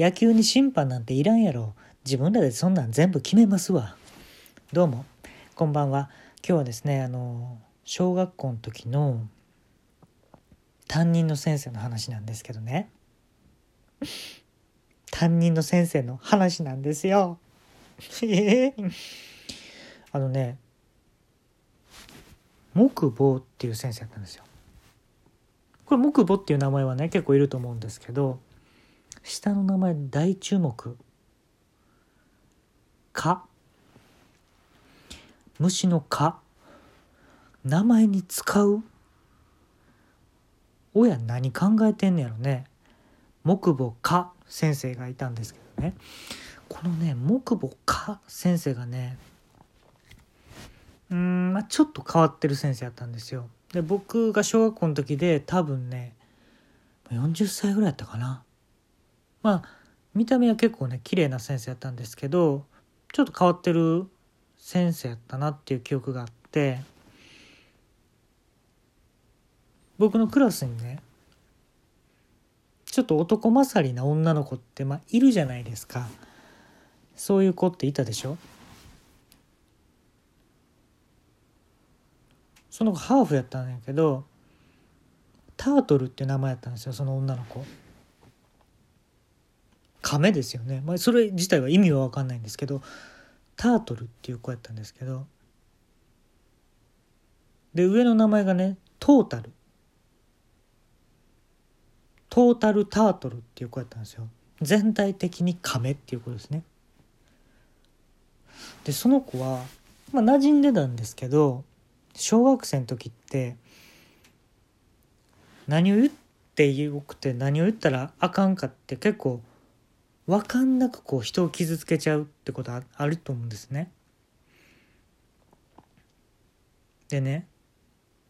野球に審判なんていらんやろ。自分らでそんなん全部決めますわ。どうも。こんばんは。今日はですねあの小学校の時の担任の先生の話なんですけどね。担任の先生の話なんですよ。あのね木坊っていう先生だったんですよ。これ木坊っていう名前はね結構いると思うんですけど下の名前大注目「蚊」虫の蚊名前に使う。親何考えてんねやろね。木母蚊先生がいたんですけどね。このね木母蚊先生がね。うんまあちょっと変わってる先生やったんですよ。で僕が小学校の時で多分ね40歳ぐらいやったかな。まあ見た目は結構ね綺麗な先生やったんですけどちょっと変わってる先生やったなっていう記憶があって僕のクラスにねちょっと男勝りな女の子ってまあいるじゃないですか。そういう子っていたでしょ？その子ハーフやったんやけどタートルっていう名前やったんですよその女の子。亀ですよね、まあ、それ自体は意味は分かんないんですけどタートルっていう子やったんですけどで上の名前がねトータル。トータルタートルっていう子やったんですよ。全体的に亀っていう子ですね。でその子はまあ馴染んでたんですけど小学生の時って何を言ってよくて何を言ったらあかんかって結構分かんなくこう人を傷つけちゃうってことああると思うんですね。でね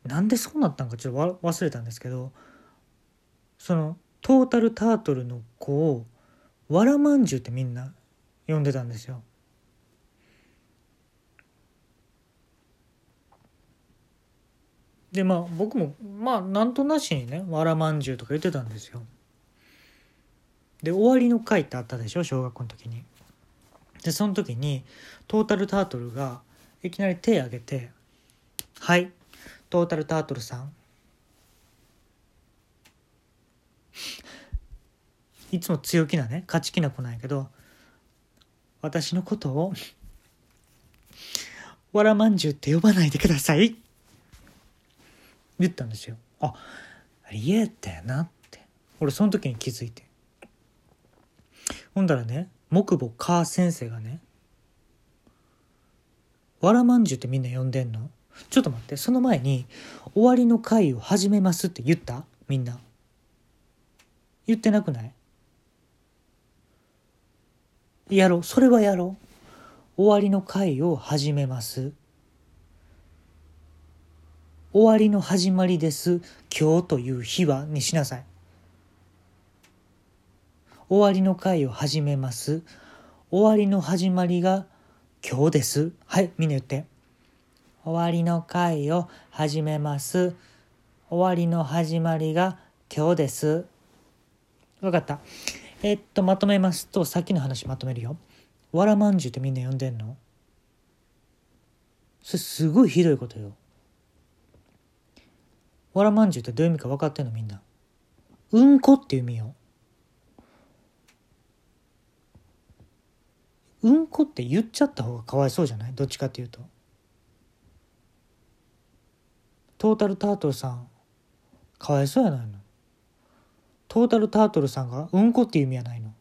なんでそうなったんかちょっと忘れたんですけどそのトータルタートルの子をわらまんじゅうってみんな呼んでたんですよ。でまあ僕もまあなんとなしにねわらまんじゅうとか言ってたんですよ。で終わりの回ってあったでしょ？小学校の時に。でその時にトータルタートルがいきなり手挙げて「はいトータルタートルさん」いつも強気なね勝ち気な子なんやけど私のことを「わらまんじゅうって呼ばないでください」言ったんですよ。あ嫌やったやなって俺その時に気づいて。ほんだらね木母母先生がね「わらまんじゅうってみんな呼んでんの？ちょっと待ってその前に「終わりの会を始めます」って言った？みんな。言ってなくない？やろうそれはやろう。終わりの会を始めます。終わりの始まりです。今日という日は？にしなさい。終わりの会を始めます。終わりの始まりが今日です。はい、みんな言って。終わりの会を始めます。終わりの始まりが今日です。わかった。えっと、まとめますと、さっきの話まとめるよ。わらまんじゅうってみんな呼んでんの？それすごいひどいことよ。わらまんじゅうってどういう意味か分かってんのみんな。うんこっていう意味よ。うんこって言っちゃった方がかわいそうじゃない？どっちかっていうと。トータルタートルさんかわいそうやないの。トータルタートルさんがうんこっていう意味やないの。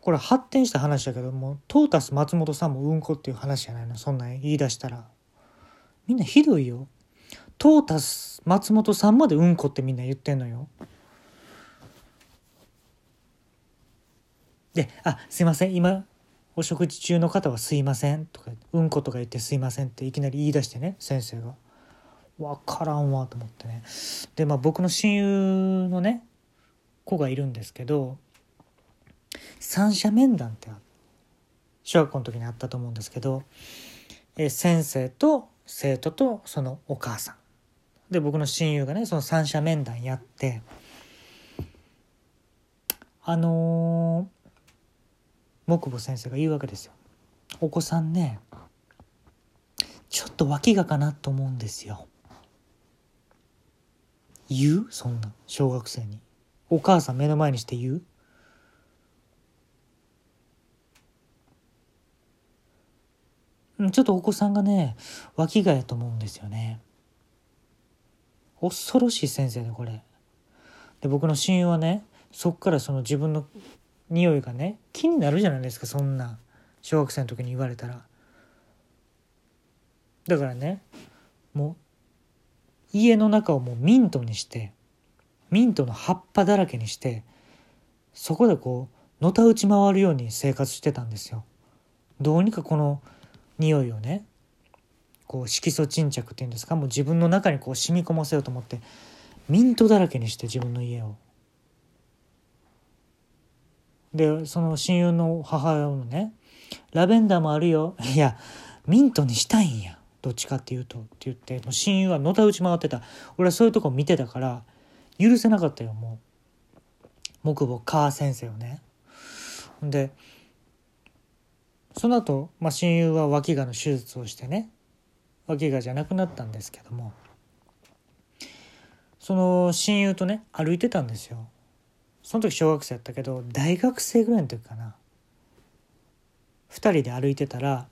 これ発展した話だけどもトータス松本さんもうんこっていう話じゃないのそんなん言い出したらみんなひどいよトータス松本さんまでうんこってみんな言ってんのよで「あすいません今お食事中の方はすいません」とか「うんことか言ってすいません」っていきなり言い出してね先生が。分からんわと思ってね。でまあ僕の親友のね子がいるんですけど三者面談って小学校の時にあったと思うんですけど、え先生と生徒とそのお母さん。で僕の親友がねその三者面談やってあのー、木保先生が言うわけですよ。お子さんねちょっと脇がかなと思うんですよ。言う？そんな小学生に。お母さん目の前にして言う？ちょっとお子さんがね脇がやと思うんですよね。恐ろしい先生でこれ。で僕の親友はねそっからその自分の匂いがね気になるじゃないですかそんな小学生の時に言われたら。だからねもう家の中をもうミントにしてミントの葉っぱだらけにしてそこでこうのたうち回るように生活してたんですよ。どうにかこの匂いをねこう色素沈着っていうんですかもう自分の中にこう染み込ませようと思ってミントだらけにして自分の家を。でその親友の母親もね「ラベンダーもあるよ」いやミントにしたいんや。どっちかっていうとって言ってもう親友はのたうち回ってた。俺はそういうとこ見てたから許せなかったよもう。木母母先生をね。でその後、まあ親友は脇がの手術をしてね脇がじゃなくなったんですけどもその親友とね歩いてたんですよ。その時小学生やったけど大学生ぐらいの時かな。2人で歩いてたら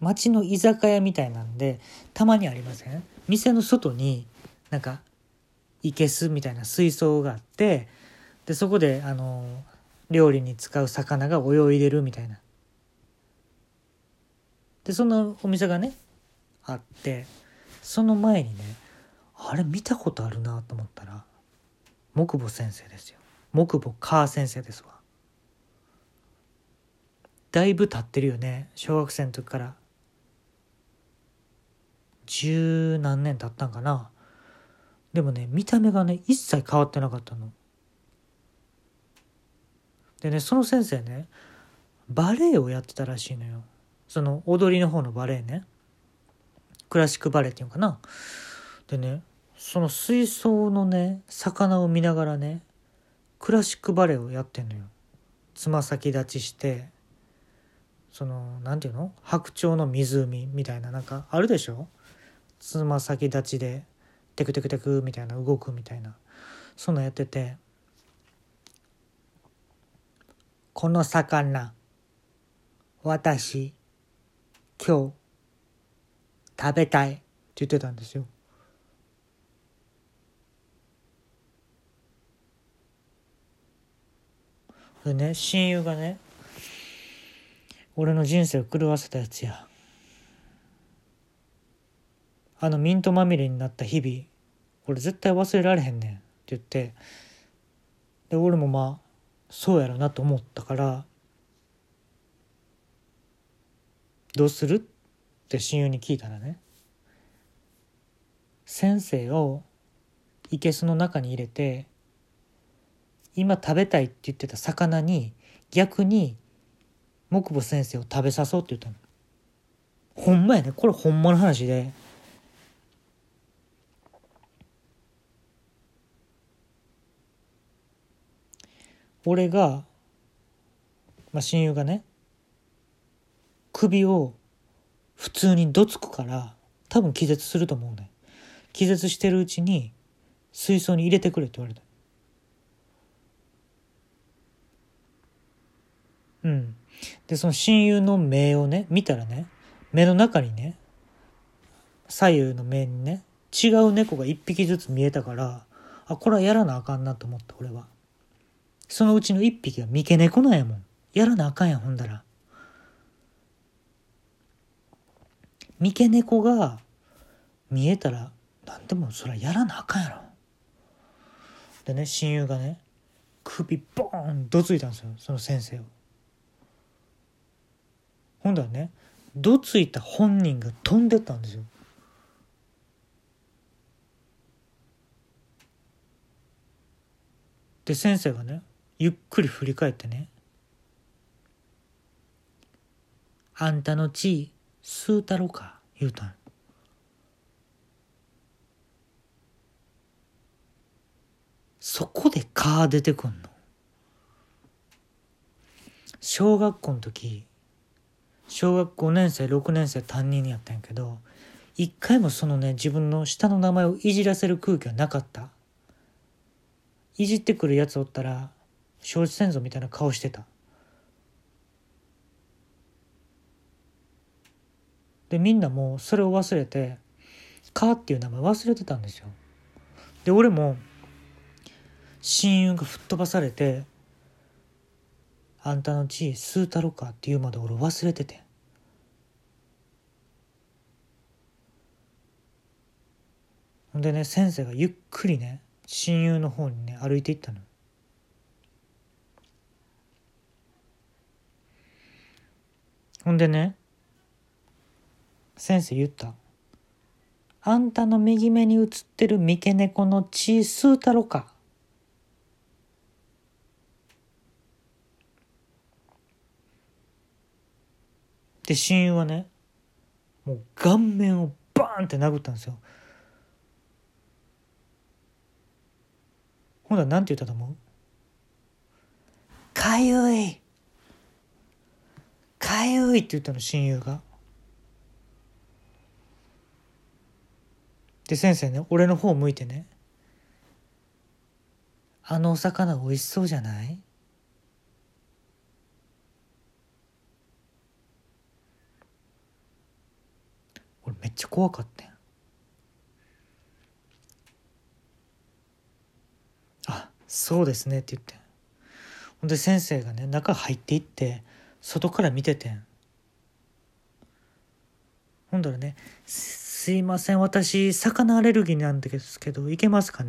街の居酒屋みたいなんでたまにありません？店の外になんかいけすみたいな水槽があってでそこであの料理に使う魚が泳いでるみたいな。でそのお店がねあってその前にねあれ見たことあるなと思ったら木母先生ですよ。木母母先生ですわ。だいぶ経ってるよね。小学生の時から。十何年経ったんかな。でもね見た目がね一切変わってなかったの。でねその先生ねバレエをやってたらしいのよ。その踊りの方のバレエね。クラシックバレエっていうのかな。でねその水槽のね魚を見ながらねクラシックバレエをやってんのよ。つま先立ちしてその何て言うの？白鳥の湖みたいななんかあるでしょ？つま先立ちでテクテクテクみたいな動くみたいなそんなやってて「この魚私今日食べたいって言ってたんですよ。でね親友がね俺の人生を狂わせたやつや。あのミントまみれになった日々俺絶対忘れられへんねんって言ってで俺もまあそうやろなと思ったからどうするって親友に聞いたらね先生をいけすの中に入れて今食べたいって言ってた魚に逆に木母先生を食べさそうって言ったの。ほんまやねこれほんまの話で。俺が、まあ、親友がね首を普通にどつくから多分気絶すると思うね気絶してるうちに水槽に入れてくれって言われたうん。でその親友の目をね見たらね目の中にね左右の目にね違う猫が一匹ずつ見えたからあこれはやらなあかんなと思った俺は。そのうちの一匹は三毛猫なんやもん。やらなあかんやほんだら。三毛猫が見えたら何でもそれやらなあかんやろ。でね親友がね首ボーンどついたんですよその先生を。ほんだねどついた本人が飛んでったんですよ。で先生がねゆっくり振り返ってね「あんたの血吸うたろか」言うたんそこで蚊出てくんの。小学校の時小学5年生6年生担任にやったんやけど一回もそのね自分の下の名前をいじらせる空気はなかった。いじってくるやつおったら承知せんぞみたいな顔してた。でみんなもそれを忘れて「カー」っていう名前忘れてたんですよ。で俺も親友が吹っ飛ばされて「あんたの地位スータロか」って言うまで俺忘れてて。ほんでね先生がゆっくりね親友の方にね歩いていったの。ほんでね先生言った「あんたの右目に映ってる三毛猫の血吸うたろか」で親友はねもう顔面をバーンって殴ったんですよ。ほんならなんて言ったと思う？かゆい。かゆいって言ったの親友が。で先生ね俺の方向いてね「あのお魚美味しそうじゃない?」俺めっちゃ怖かったんあそうですねって言って。ほんで先生がね中入っていって外から見ててん。ほんだらね「すいません。私魚アレルギーなんですけどいけますかね?」